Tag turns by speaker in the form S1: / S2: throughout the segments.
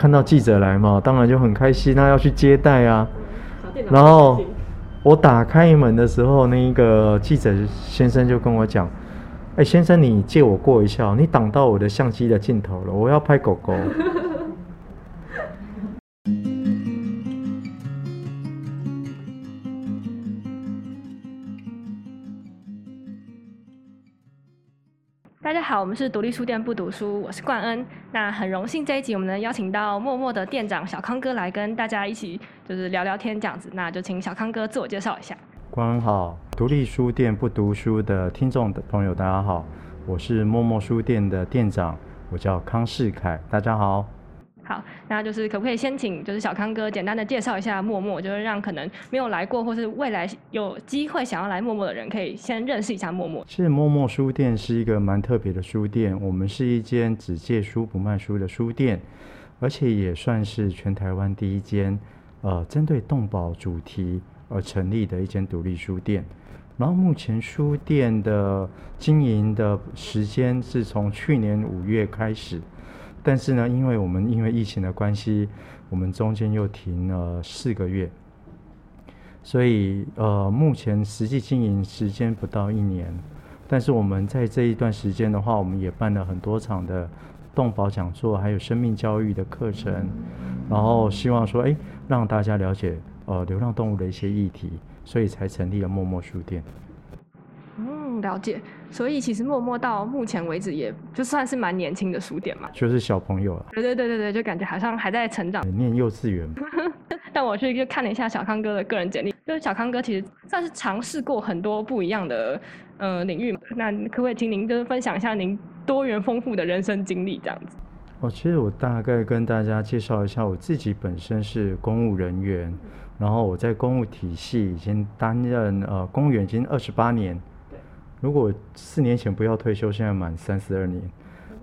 S1: 看到记者来嘛，当然就很开心，那要去接待啊。然后我打开门的时候，那一个记者先生就跟我讲：“哎、先生，你借我过一下哦，你挡到我的相机的镜头了，我要拍狗狗。”
S2: 大家好，我们是独立书店不读书，我是冠恩。那很荣幸这一集我们能邀请到默默的店长小康哥来跟大家一起就是聊聊天这样子。那就请小康哥自我介绍一下。
S1: 冠恩好，独立书店不读书的听众的朋友，大家好，我是默默书店的店长，我叫康世凯，大家好。
S2: 好，那就是可不可以先请就是小康哥简单的介绍一下默默，就是让可能没有来过或是未来有机会想要来默默的人，可以先认识一下默默。
S1: 其实默默书店是一个蛮特别的书店，我们是一间只借书不卖书的书店，而且也算是全台湾第一间呃针对动保主题而成立的一间独立书店。然后目前书店的经营的时间是从去年五月开始，但是呢，因为我们因为疫情的关系，我们中间又停了四个月，所以呃，目前实际经营时间不到一年，但是我们在这一段时间的话，我们也办了很多场的动保讲座，还有生命教育的课程，然后希望说，哎，让大家了解呃流浪动物的一些议题，所以才成立了默默书店。
S2: 嗯，了解。所以其实默默到目前为止，也就算是蛮年轻的书店嘛。
S1: 就是小朋友了，
S2: 对对对对对，就感觉好像还在成长。
S1: 念幼稚园，
S2: 但我去就看了一下小康哥的个人简历，就是小康哥其实算是尝试过很多不一样的呃领域嘛。那可不可以请您就是分享一下您多元丰富的人生经历这样子？
S1: 哦，其实我大概跟大家介绍一下，我自己本身是公务人员，然后我在公务体系已经担任呃公务员已经二十八年。如果四年前不要退休，现在满三十二年，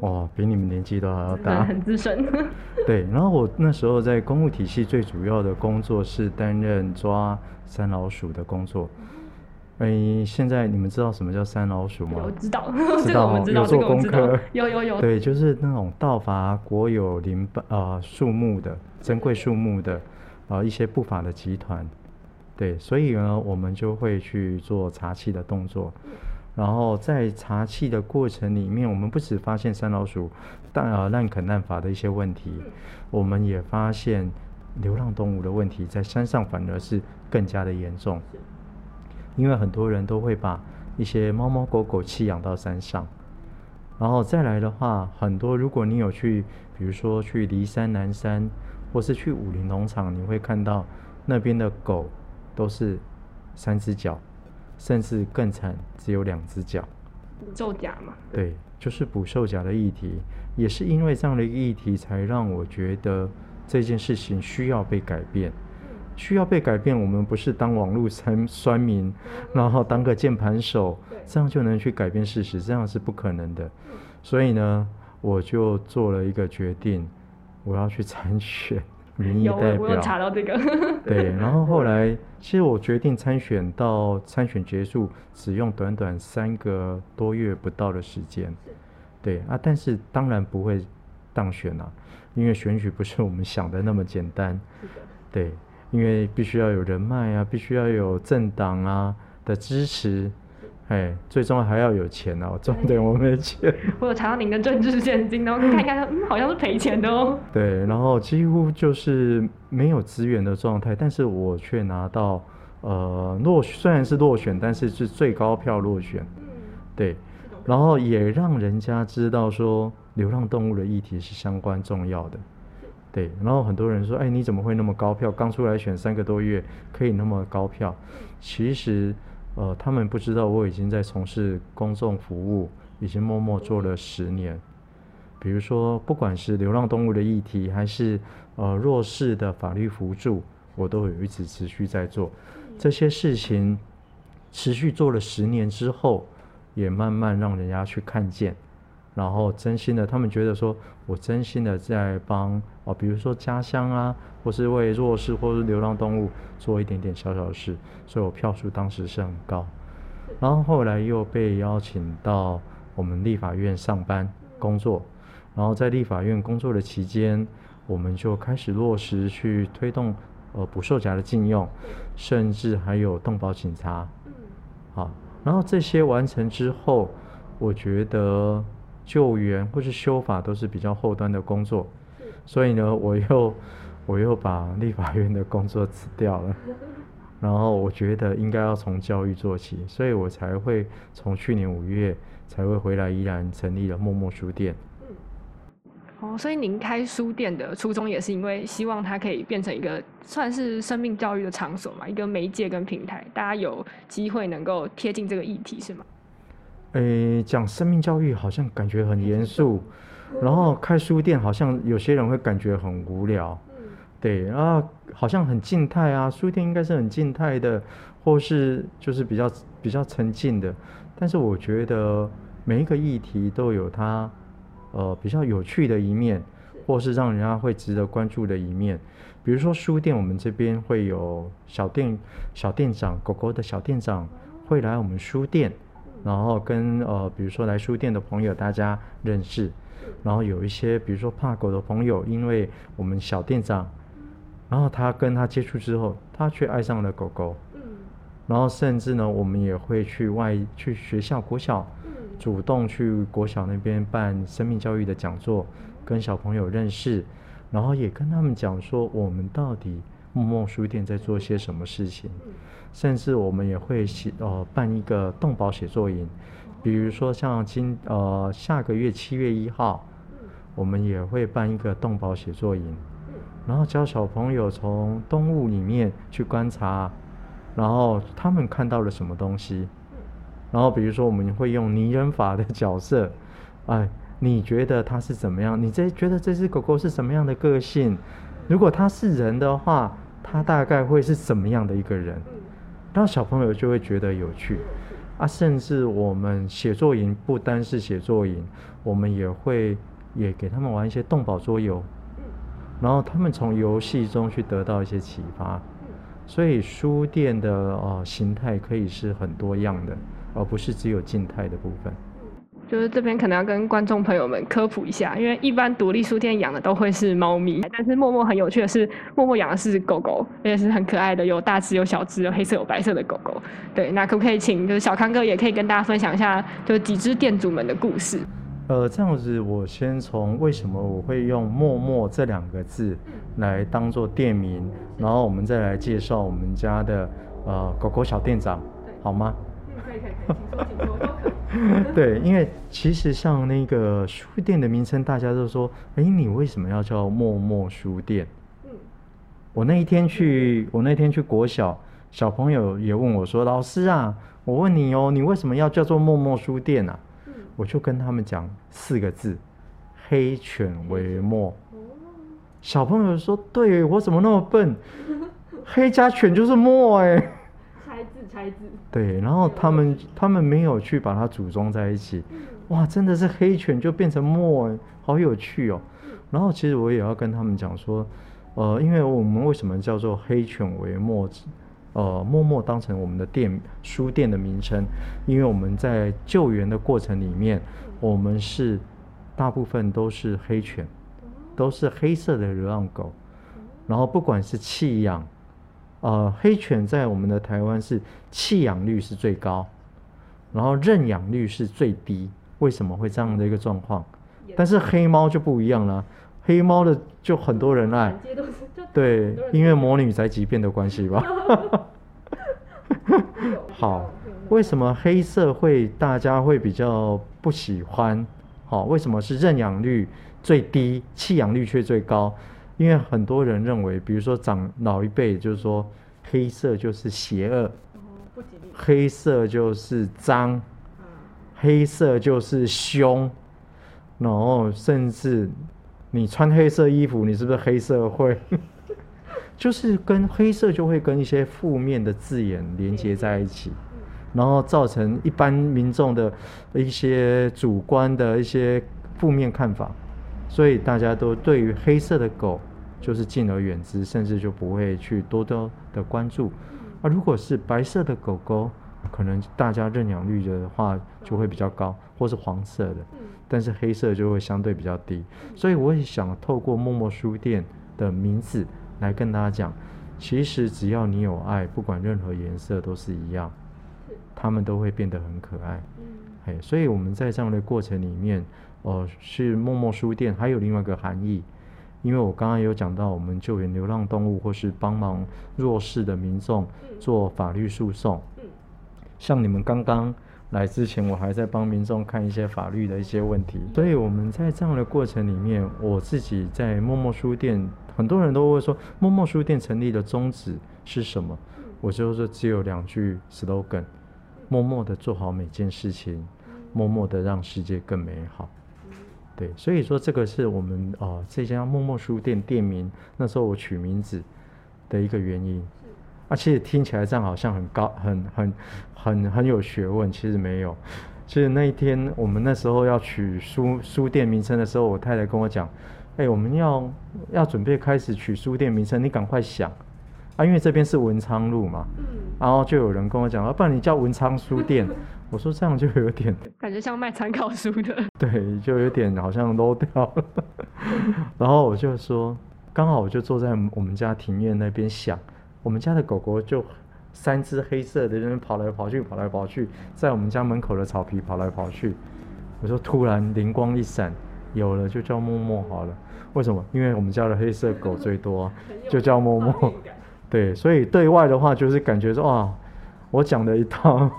S1: 哇，比你们年纪都还要大。
S2: 很资深。
S1: 对，然后我那时候在公务体系最主要的工作是担任抓山老鼠的工作。哎，现在你们知道什么叫山老鼠吗？
S2: 我知道，
S1: 知
S2: 道我们知道，
S1: 做
S2: 这个我们知道
S1: 功课，
S2: 有有有。
S1: 对，就是那种盗伐国有林本呃树木的珍贵树木的呃一些不法的集团，对，所以呢，我们就会去做查气的动作。然后在查气的过程里面，我们不止发现山老鼠大呃滥垦滥伐的一些问题，我们也发现流浪动物的问题在山上反而是更加的严重。因为很多人都会把一些猫猫狗狗弃养到山上，然后再来的话，很多如果你有去，比如说去骊山、南山，或是去武林农场，你会看到那边的狗都是三只脚，甚至更惨，只有两只脚。
S2: 作假嘛。
S1: 对，就是捕兽夹的议题，也是因为这样的一个议题，才让我觉得这件事情需要被改变。需要被改变，我们不是当网络酸酸民，然后当个键盘手，这样就能去改变事实，这样是不可能的。所以呢，我就做了一个决定，我要去参选民意
S2: 有
S1: 代
S2: 我有查。到这个。
S1: 对，然后后来，其实我决定参选到参选结束，只用短短三个多月不到的时间。对啊，但是当然不会当选啊，因为选举不是我们想的那么简单。对，因为必须要有人脉啊，必须要有政党啊的支持，哎，最重要还要有钱哦。重点我没钱。
S2: 我有查到您的政治现金，然后看一看，嗯，好像是赔钱的哦。
S1: 对，然后几乎就是没有资源的状态，但是我却拿到呃落，虽然是落选，但是是最高票落选，对，然后也让人家知道说流浪动物的议题是相关重要的，对，然后很多人说，哎，你怎么会那么高票？刚出来选三个多月，可以那么高票？其实，呃，他们不知道我已经在从事公众服务，已经默默做了十年。比如说，不管是流浪动物的议题，还是呃弱势的法律扶助，我都有一直持续在做这些事情。持续做了十年之后，也慢慢让人家去看见，然后真心的，他们觉得说我真心的在帮哦，比如说家乡啊，或是为弱势或是流浪动物做一点点小小的事，所以我票数当时是很高。然后后来又被邀请到我们立法院上班工作，然后在立法院工作的期间，我们就开始落实去推动呃捕兽夹的禁用，甚至还有动保警察。好，然后这些完成之后，我觉得救援或是修法都是比较后端的工作，所以呢，我又我又把立法院的工作辞掉了。然后我觉得应该要从教育做起，所以我才会从去年五月才会回来依然成立了默默书店。
S2: 哦，所以您开书店的初衷也是因为希望它可以变成一个算是生命教育的场所嘛，一个媒介跟平台，大家有机会能够贴近这个议题，是吗？
S1: 诶，讲生命教育好像感觉很严肃，然后开书店好像有些人会感觉很无聊。对啊，好像很静态啊，书店应该是很静态的，或是就是比较比较沉静的。但是我觉得每一个议题都有它。呃，比较有趣的一面，或是让人家会值得关注的一面，比如说书店，我们这边会有小店小店长，狗狗的小店长会来我们书店，然后跟呃，比如说来书店的朋友大家认识，然后有一些比如说怕狗的朋友，因为我们小店长，然后他跟他接触之后，他却爱上了狗狗，然后甚至呢，我们也会去外去学校国小。主动去国小那边办生命教育的讲座，跟小朋友认识，然后也跟他们讲说我们到底默默书店在做些什么事情，甚至我们也会写呃办一个动保写作营，比如说像今呃下个月七月一号，我们也会办一个动保写作营，然后教小朋友从动物里面去观察，然后他们看到了什么东西。然后比如说我们会用拟人法的角色，哎，你觉得它是怎么样？你这觉得这只狗狗是什么样的个性？如果它是人的话，它大概会是怎么样的一个人？然后小朋友就会觉得有趣啊。甚至我们写作营不单是写作营，我们也会也给他们玩一些动保桌游，然后他们从游戏中去得到一些启发。所以书店的呃形态可以是很多样的。而不是只有静态的部分。
S2: 就是这边可能要跟观众朋友们科普一下，因为一般独立书店养的都会是猫咪，但是默默很有趣的是，默默养的是狗狗，而且是很可爱的，有大只有小只，有黑色有白色的狗狗。对，那可不可以请就是小康哥也可以跟大家分享一下，就是几只店主们的故事？
S1: 呃，这样子，我先从为什么我会用默默这两个字来当做店名，然后我们再来介绍我们家的呃狗狗小店长，好吗？对，因为其实像那个书店的名称，大家都说，哎，你为什么要叫默默书店？嗯，我那一天去，我那天去国小，小朋友也问我说，老师啊，我问你哦，你为什么要叫做默默书店啊？嗯，我就跟他们讲四个字，黑犬为默。小朋友说，对我怎么那么笨？黑加犬就是墨哎。对，然后他们他们没有去把它组装在一起，哇，真的是黑犬就变成墨，好有趣哦。然后其实我也要跟他们讲说，呃，因为我们为什么叫做黑犬为墨，呃，默默当成我们的店书店的名称，因为我们在救援的过程里面，我们是大部分都是黑犬，都是黑色的流浪狗，然后不管是弃养。呃，黑犬在我们的台湾是弃养率是最高，然后认养率是最低。为什么会这样的一个状况？但是黑猫就不一样了，黑猫的就很多人爱。对，因为魔女宅急便的关系吧。好，为什么黑色会大家会比较不喜欢？好，为什么是认养率最低，弃养率却最高？因为很多人认为，比如说长老一辈就是说，黑色就是邪恶，黑色就是脏，黑色就是凶，然后甚至你穿黑色衣服，你是不是黑社会？就是跟黑色就会跟一些负面的字眼连接在一起，然后造成一般民众的一些主观的一些负面看法，所以大家都对于黑色的狗。就是敬而远之，甚至就不会去多多的关注。啊，如果是白色的狗狗，可能大家认养率的话就会比较高，或是黄色的，但是黑色就会相对比较低。所以我也想透过默默书店的名字来跟大家讲，其实只要你有爱，不管任何颜色都是一样，它们都会变得很可爱。哎，所以我们在这样的过程里面，呃，是默默书店还有另外一个含义。因为我刚刚有讲到，我们救援流浪动物或是帮忙弱势的民众做法律诉讼。像你们刚刚来之前，我还在帮民众看一些法律的一些问题。所以我们在这样的过程里面，我自己在默默书店，很多人都会说，默默书店成立的宗旨是什么？我就是只有两句 slogan：默默的做好每件事情，默默的让世界更美好。对，所以说这个是我们啊这家默默书店店名那时候我取名字的一个原因。啊，其实听起来这样好像很高、很很很很有学问，其实没有。其实那一天我们那时候要取书书店名称的时候，我太太跟我讲：“哎，我们要要准备开始取书店名称，你赶快想啊，因为这边是文昌路嘛。”嗯。然后就有人跟我讲：“啊，不然你叫文昌书店。” 我说这样就有点
S2: 感觉像卖参考书的，
S1: 对，就有点好像 low 掉了。然后我就说，刚好我就坐在我们家庭院那边想，我们家的狗狗就三只黑色的，人跑来跑去，跑来跑去，在我们家门口的草皮跑来跑去。我说突然灵光一闪，有了就叫默默好了。为什么？因为我们家的黑色狗最多，就叫默默。对，所以对外的话就是感觉说，哇，我讲的一套。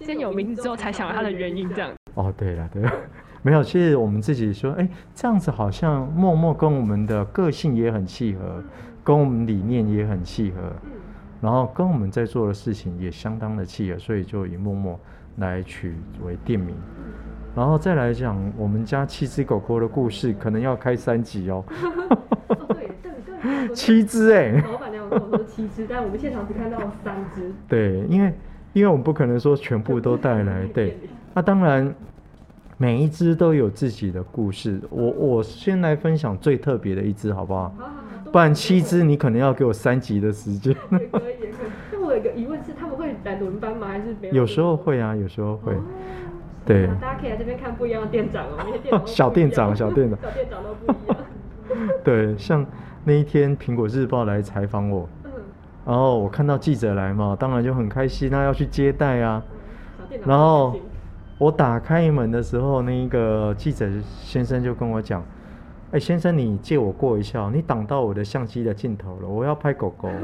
S2: 先有名字之后才想它的原因，这样。
S1: 哦，对了，对了，没有，其实我们自己说，哎，这样子好像默默跟我们的个性也很契合，跟我们理念也很契合，然后跟我们在做的事情也相当的契合，所以就以默默来取为店名。然后再来讲我们家七只狗狗的故事，可能要开三集
S2: 哦。对对对，
S1: 七只哎。
S2: 老板娘跟我说七只，但我们现场只看到三只。
S1: 对，因为。因为我们不可能说全部都带来，对，那当然每一只都有自己的故事。我我先来分享最特别的一只，好不好？不然七只你可能要给我三集的时间。
S2: 可以可以。那我有一个疑问是，他们会来轮班吗？还是
S1: 有时候会啊，有时候会。对。
S2: 大家可以来这边看不一样的店长哦，店长
S1: 小店长，小店长，
S2: 小店长都不一样。
S1: 对，像那一天苹果日报来采访我。然后我看到记者来嘛，当然就很开心，那要去接待啊。然后我打开门的时候，那一个记者先生就跟我讲：“哎，先生，你借我过一下，你挡到我的相机的镜头了，我要拍狗狗。”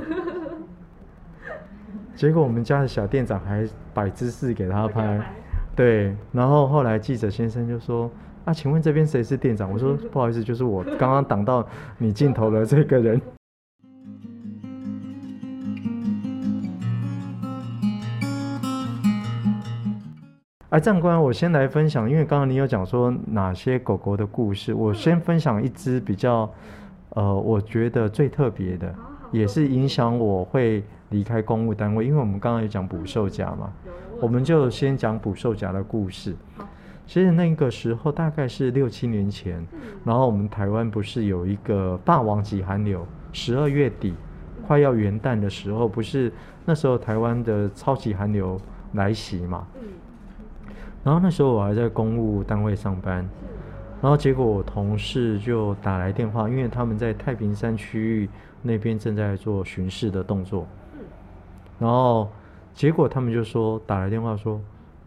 S1: 结果我们家的小店长还摆姿势给他拍，对。然后后来记者先生就说：“啊，请问这边谁是店长？”我说：“ 不好意思，就是我刚刚挡到你镜头的这个人。”哎，长官，我先来分享，因为刚刚你有讲说哪些狗狗的故事，我先分享一只比较，呃，我觉得最特别的，也是影响我会离开公务单位，因为我们刚刚有讲捕兽夹嘛，我们就先讲捕兽夹的故事。其实那个时候大概是六七年前，然后我们台湾不是有一个霸王级寒流，十二月底快要元旦的时候，不是那时候台湾的超级寒流来袭嘛？然后那时候我还在公务单位上班，然后结果我同事就打来电话，因为他们在太平山区域那边正在做巡视的动作，然后结果他们就说打来电话说，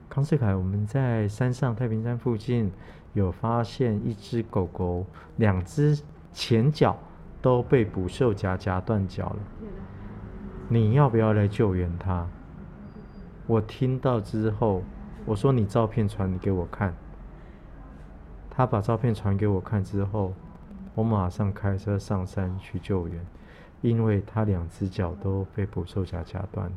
S1: 康世凯，我们在山上太平山附近有发现一只狗狗，两只前脚都被捕兽夹夹断脚了，你要不要来救援它？我听到之后。我说你照片传给我看，他把照片传给我看之后，我马上开车上山去救援，因为他两只脚都被捕兽夹夹断。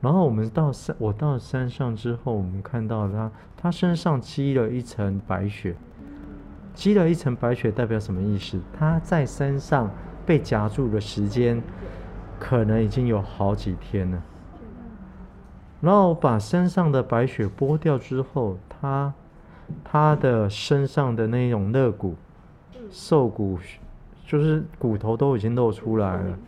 S1: 然后我们到山，我到山上之后，我们看到他，他身上积了一层白雪，积了一层白雪代表什么意思？他在山上被夹住的时间，可能已经有好几天了。然后把身上的白雪剥掉之后，他他的身上的那种肋骨、瘦骨，就是骨头都已经露出来了。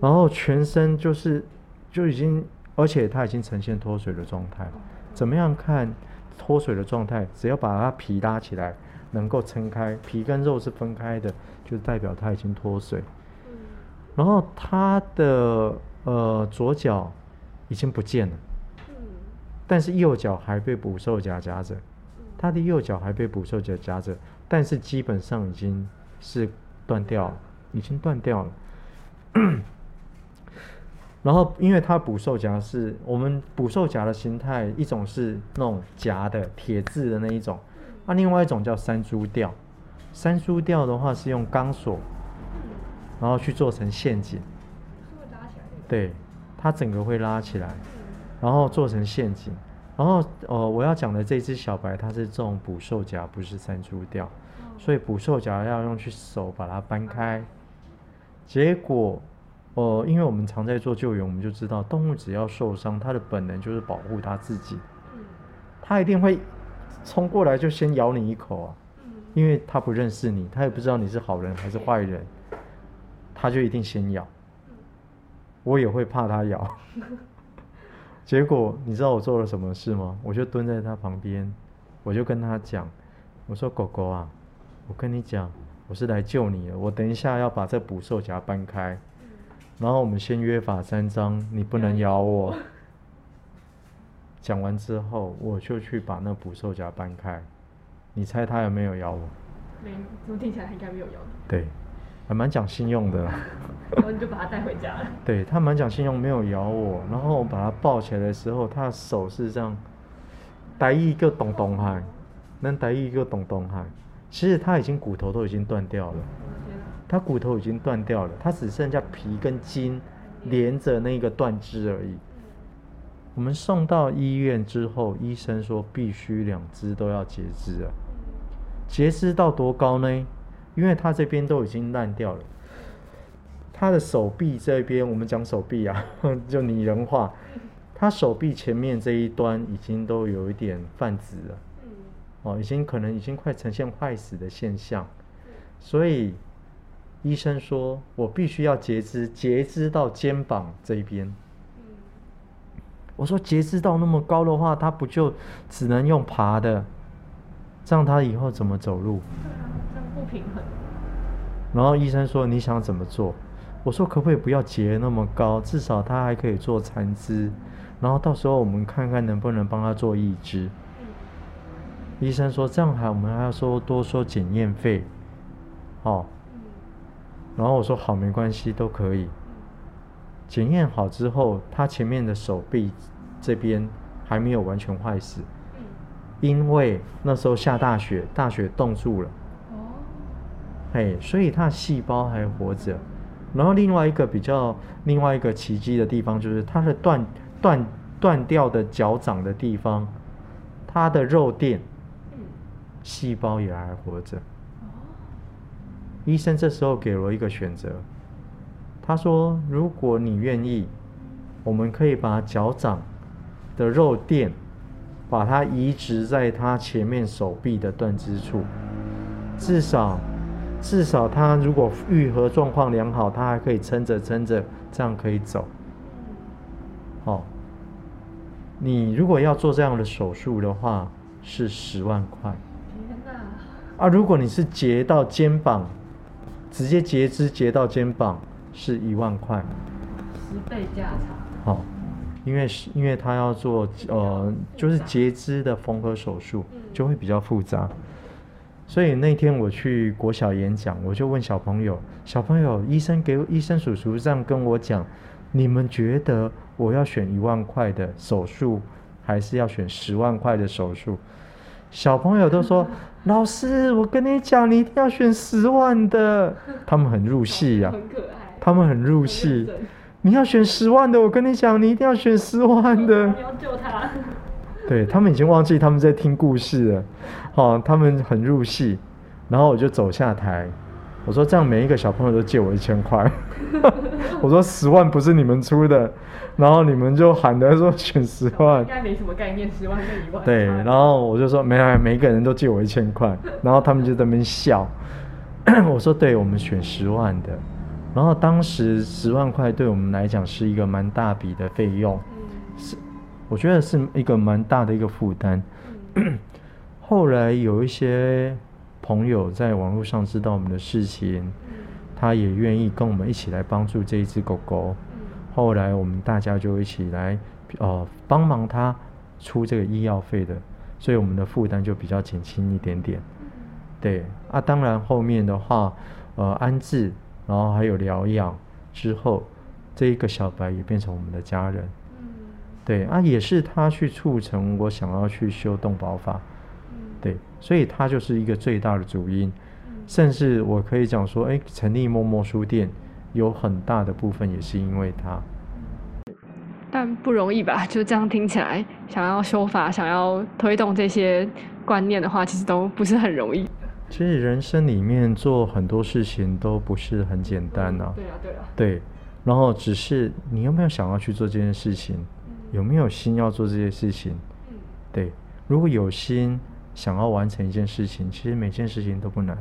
S1: 然后全身就是就已经而且他已经呈现脱水的状态。怎么样看脱水的状态？只要把它皮拉起来，能够撑开，皮跟肉是分开的，就代表他已经脱水。然后他的呃左脚已经不见了，但是右脚还被捕兽夹夹着。他的右脚还被捕兽夹夹着，但是基本上已经是断掉了，已经断掉了。然后，因为它捕兽夹是我们捕兽夹的形态，一种是那种夹的铁质的那一种，那另外一种叫三珠吊。三珠吊的话是用钢索，然后去做成陷阱。对，它整个会拉起来，然后做成陷阱。然后，呃，我要讲的这只小白，它是这种捕兽夹，不是山猪吊，所以捕兽夹要用去手把它搬开。结果，呃，因为我们常在做救援，我们就知道，动物只要受伤，它的本能就是保护它自己。它一定会冲过来就先咬你一口啊，因为它不认识你，它也不知道你是好人还是坏人，它就一定先咬。我也会怕它咬。结果你知道我做了什么事吗？我就蹲在它旁边，我就跟它讲：“我说狗狗啊，我跟你讲，我是来救你的。我等一下要把这捕兽夹搬开，然后我们先约法三章，你不能咬我。”讲完之后，我就去把那捕兽夹搬开。你猜他有没有咬我？
S2: 没，怎么听起来应该没有咬你？
S1: 对。还蛮讲信用的，
S2: 然后你就把它带回家了。
S1: 对他蛮讲信用，没有咬我。然后我把它抱起来的时候，他的手是这样，逮一个咚咚喊，能逮一个咚咚喊。其实他已经骨头都已经断掉了，他骨头已经断掉了，他只剩下皮跟筋连着那个断肢而已。我们送到医院之后，医生说必须两只都要截肢啊。截肢到多高呢？因为他这边都已经烂掉了，他的手臂这边，我们讲手臂啊，就拟人化，他手臂前面这一端已经都有一点泛紫了，哦，已经可能已经快呈现坏死的现象，所以医生说我必须要截肢，截肢到肩膀这一边。我说截肢到那么高的话，他不就只能用爬的，这样他以后怎么走路？
S2: 平衡。
S1: 然后医生说：“你想怎么做？”我说：“可不可以不要截那么高？至少他还可以做残肢。然后到时候我们看看能不能帮他做义肢。”医生说：“这样还我们还要收多收检验费。”哦。然后我说：“好，没关系，都可以。”检验好之后，他前面的手臂这边还没有完全坏死，因为那时候下大雪，大雪冻住了。嘿，所以它的细胞还活着。然后另外一个比较另外一个奇迹的地方，就是它的断断断掉的脚掌的地方，它的肉垫细胞也还活着。医生这时候给了我一个选择，他说：“如果你愿意，我们可以把脚掌的肉垫把它移植在他前面手臂的断肢处，至少。”至少他如果愈合状况良好，他还可以撑着撑着，这样可以走。好，你如果要做这样的手术的话，是十万块。天哪！啊，如果你是截到肩膀，直接截肢截到肩膀，是一万块。
S2: 十倍价差。
S1: 好，因为是因为他要做呃，就是截肢的缝合手术，就会比较复杂。所以那天我去国小演讲，我就问小朋友：“小朋友，医生给医生叔叔这样跟我讲，你们觉得我要选一万块的手术，还是要选十万块的手术？”小朋友都说：“ 老师，我跟你讲，你一定要选十万的。”他们很入戏呀，
S2: 很可爱。
S1: 他们很入戏。你要选十万的，我跟你讲，你一定要选十万的。
S2: 你要救他。
S1: 对他们已经忘记他们在听故事了，哦，他们很入戏，然后我就走下台，我说这样每一个小朋友都借我一千块，我说十万不是你们出的，然后你们就喊着说选十万，
S2: 应该没什么概念，十万跟一万。
S1: 对，然后我就说没来，每一个人都借我一千块，然后他们就在那边笑，我说对，我们选十万的，然后当时十万块对我们来讲是一个蛮大笔的费用。是我觉得是一个蛮大的一个负担。后来有一些朋友在网络上知道我们的事情，他也愿意跟我们一起来帮助这一只狗狗。后来我们大家就一起来，呃，帮忙他出这个医药费的，所以我们的负担就比较减轻一点点。对啊，当然后面的话，呃，安置，然后还有疗养之后，这一个小白也变成我们的家人。对啊，也是他去促成我想要去修动保法。对，所以他就是一个最大的主因。甚至我可以讲说，哎，成立默默书店。有很大的部分也是因为他，
S2: 但不容易吧？就这样听起来，想要修法、想要推动这些观念的话，其实都不是很容易。
S1: 其实人生里面做很多事情都不是很简单
S2: 呐。对啊，对啊。
S1: 对，然后只是你有没有想要去做这件事情，有没有心要做这些事情？对，如果有心想要完成一件事情，其实每件事情都不难。